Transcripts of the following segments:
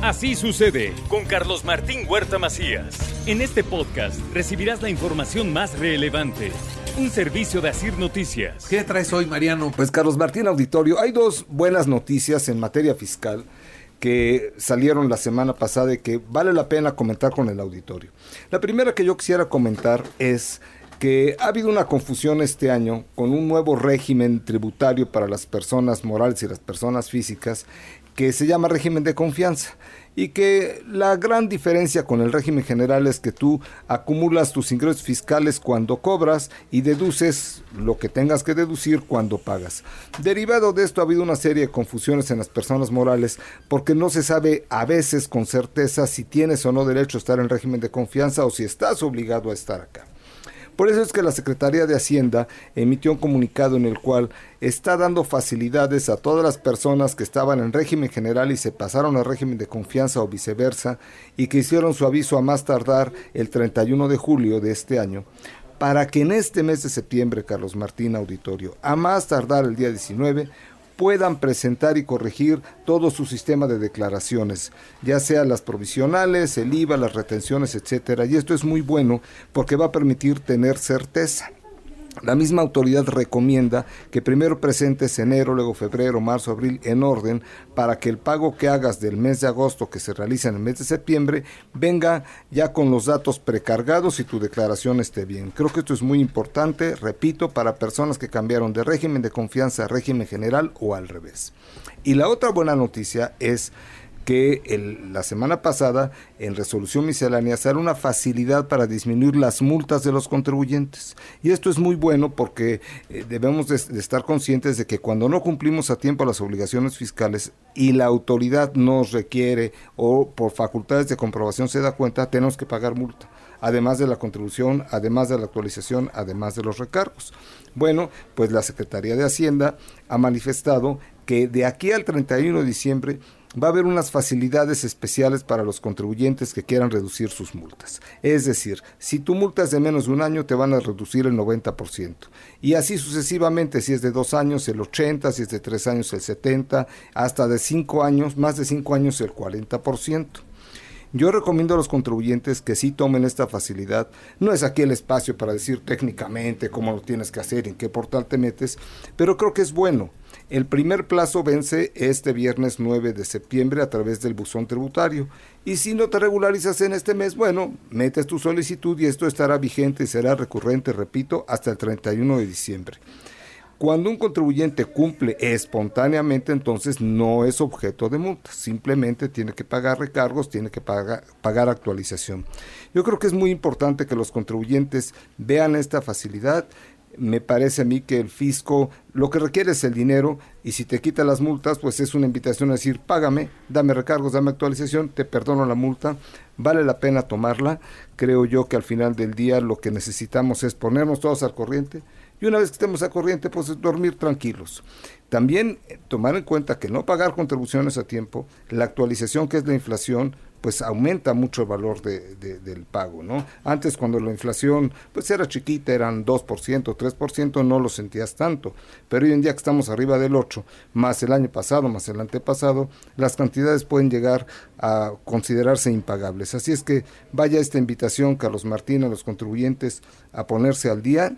Así sucede con Carlos Martín Huerta Macías. En este podcast recibirás la información más relevante. Un servicio de Asir Noticias. ¿Qué traes hoy, Mariano? Pues Carlos Martín Auditorio, hay dos buenas noticias en materia fiscal que salieron la semana pasada y que vale la pena comentar con el auditorio. La primera que yo quisiera comentar es que ha habido una confusión este año con un nuevo régimen tributario para las personas morales y las personas físicas que se llama régimen de confianza y que la gran diferencia con el régimen general es que tú acumulas tus ingresos fiscales cuando cobras y deduces lo que tengas que deducir cuando pagas. Derivado de esto ha habido una serie de confusiones en las personas morales porque no se sabe a veces con certeza si tienes o no derecho a estar en régimen de confianza o si estás obligado a estar acá. Por eso es que la Secretaría de Hacienda emitió un comunicado en el cual está dando facilidades a todas las personas que estaban en régimen general y se pasaron al régimen de confianza o viceversa y que hicieron su aviso a más tardar el 31 de julio de este año para que en este mes de septiembre, Carlos Martín Auditorio, a más tardar el día 19, puedan presentar y corregir todo su sistema de declaraciones, ya sea las provisionales, el IVA, las retenciones, etcétera. Y esto es muy bueno porque va a permitir tener certeza. La misma autoridad recomienda que primero presentes enero, luego febrero, marzo, abril en orden para que el pago que hagas del mes de agosto que se realiza en el mes de septiembre venga ya con los datos precargados y tu declaración esté bien. Creo que esto es muy importante, repito, para personas que cambiaron de régimen de confianza a régimen general o al revés. Y la otra buena noticia es que la semana pasada en resolución miscelánea sale una facilidad para disminuir las multas de los contribuyentes. Y esto es muy bueno porque eh, debemos de, estar conscientes de que cuando no cumplimos a tiempo las obligaciones fiscales y la autoridad nos requiere o por facultades de comprobación se da cuenta, tenemos que pagar multa además de la contribución, además de la actualización, además de los recargos. Bueno, pues la Secretaría de Hacienda ha manifestado que de aquí al 31 de diciembre va a haber unas facilidades especiales para los contribuyentes que quieran reducir sus multas. Es decir, si tu multa es de menos de un año, te van a reducir el 90%. Y así sucesivamente, si es de dos años, el 80%, si es de tres años, el 70%, hasta de cinco años, más de cinco años, el 40%. Yo recomiendo a los contribuyentes que sí tomen esta facilidad. No es aquí el espacio para decir técnicamente cómo lo tienes que hacer, en qué portal te metes, pero creo que es bueno. El primer plazo vence este viernes 9 de septiembre a través del buzón tributario. Y si no te regularizas en este mes, bueno, metes tu solicitud y esto estará vigente y será recurrente, repito, hasta el 31 de diciembre. Cuando un contribuyente cumple espontáneamente, entonces no es objeto de multa, simplemente tiene que pagar recargos, tiene que pagar, actualización. Yo creo que es muy importante que los contribuyentes vean esta facilidad, me parece a mí que el fisco lo que requiere es el dinero y si te quita las multas, pues es una invitación a decir, págame, dame recargos, dame actualización, te perdono la multa, vale la pena tomarla. Creo yo que al final del día lo que necesitamos es ponernos todos al corriente y una vez que estemos al corriente, pues dormir tranquilos. También eh, tomar en cuenta que no pagar contribuciones a tiempo, la actualización que es la inflación, pues aumenta mucho el valor de, del pago, ¿no? Antes cuando la inflación pues era chiquita, eran 2%, 3%, no lo sentías tanto, pero hoy en día que estamos arriba del 8, más el año pasado, más el antepasado, las cantidades pueden llegar a considerarse impagables. Así es que vaya esta invitación, Carlos Martín, a los contribuyentes a ponerse al día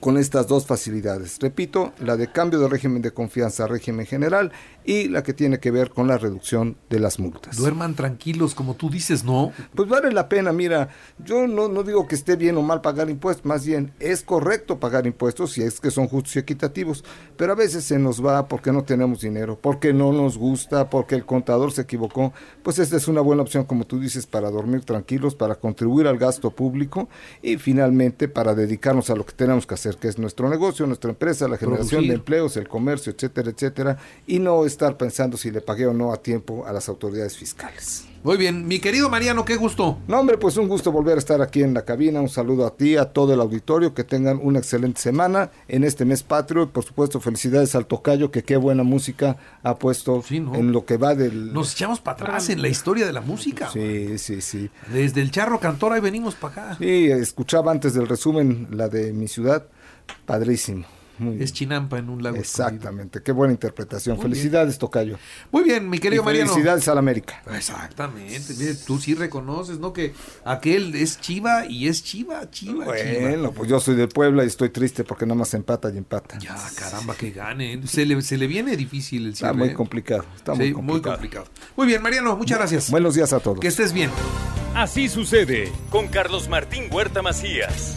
con estas dos facilidades. Repito, la de cambio de régimen de confianza a régimen general y la que tiene que ver con la reducción de las multas. Duerman tranquilos, como tú dices, ¿no? Pues vale la pena, mira, yo no, no digo que esté bien o mal pagar impuestos, más bien es correcto pagar impuestos si es que son justos y equitativos, pero a veces se nos va porque no tenemos dinero, porque no nos gusta, porque el contador se equivocó, pues esta es una buena opción, como tú dices, para dormir tranquilos, para contribuir al gasto público y finalmente para dedicarnos a lo que tenemos que hacer, que es nuestro negocio, nuestra empresa, la generación de empleos, el comercio, etcétera, etcétera, y no estar pensando si le pagué o no a tiempo a las autoridades fiscales. Muy bien, mi querido Mariano, qué gusto. No, hombre, pues un gusto volver a estar aquí en la cabina. Un saludo a ti, a todo el auditorio, que tengan una excelente semana en este mes patrio. Y por supuesto, felicidades al Tocayo, que qué buena música ha puesto en lo que va del. Nos echamos para atrás en la historia de la música. Sí, sí, sí. Desde el Charro Cantor ahí venimos para acá. Sí, escuchaba antes del resumen la de mi ciudad. Padrísimo. Muy es Chinampa en un lago. escondido. Exactamente, qué buena interpretación. Muy Felicidades, Tocayo. Muy bien, mi querido Y Mariano. Felicidades al América. Exactamente. mire, tú sí reconoces, ¿no? Que aquel es Chiva y es Chiva, Chiva, Bueno, pues yo soy de Puebla y estoy triste porque nada más empata y empata. Ya, caramba, que gane. Se le, se le viene difícil el Está cierre. muy ¿eh? complicado. Está Sí, muy complicado. complicado. Muy bien, Mariano, muchas gracias. Buenos días a todos. Que estés bien. Así sucede con Carlos Martín Huerta Macías.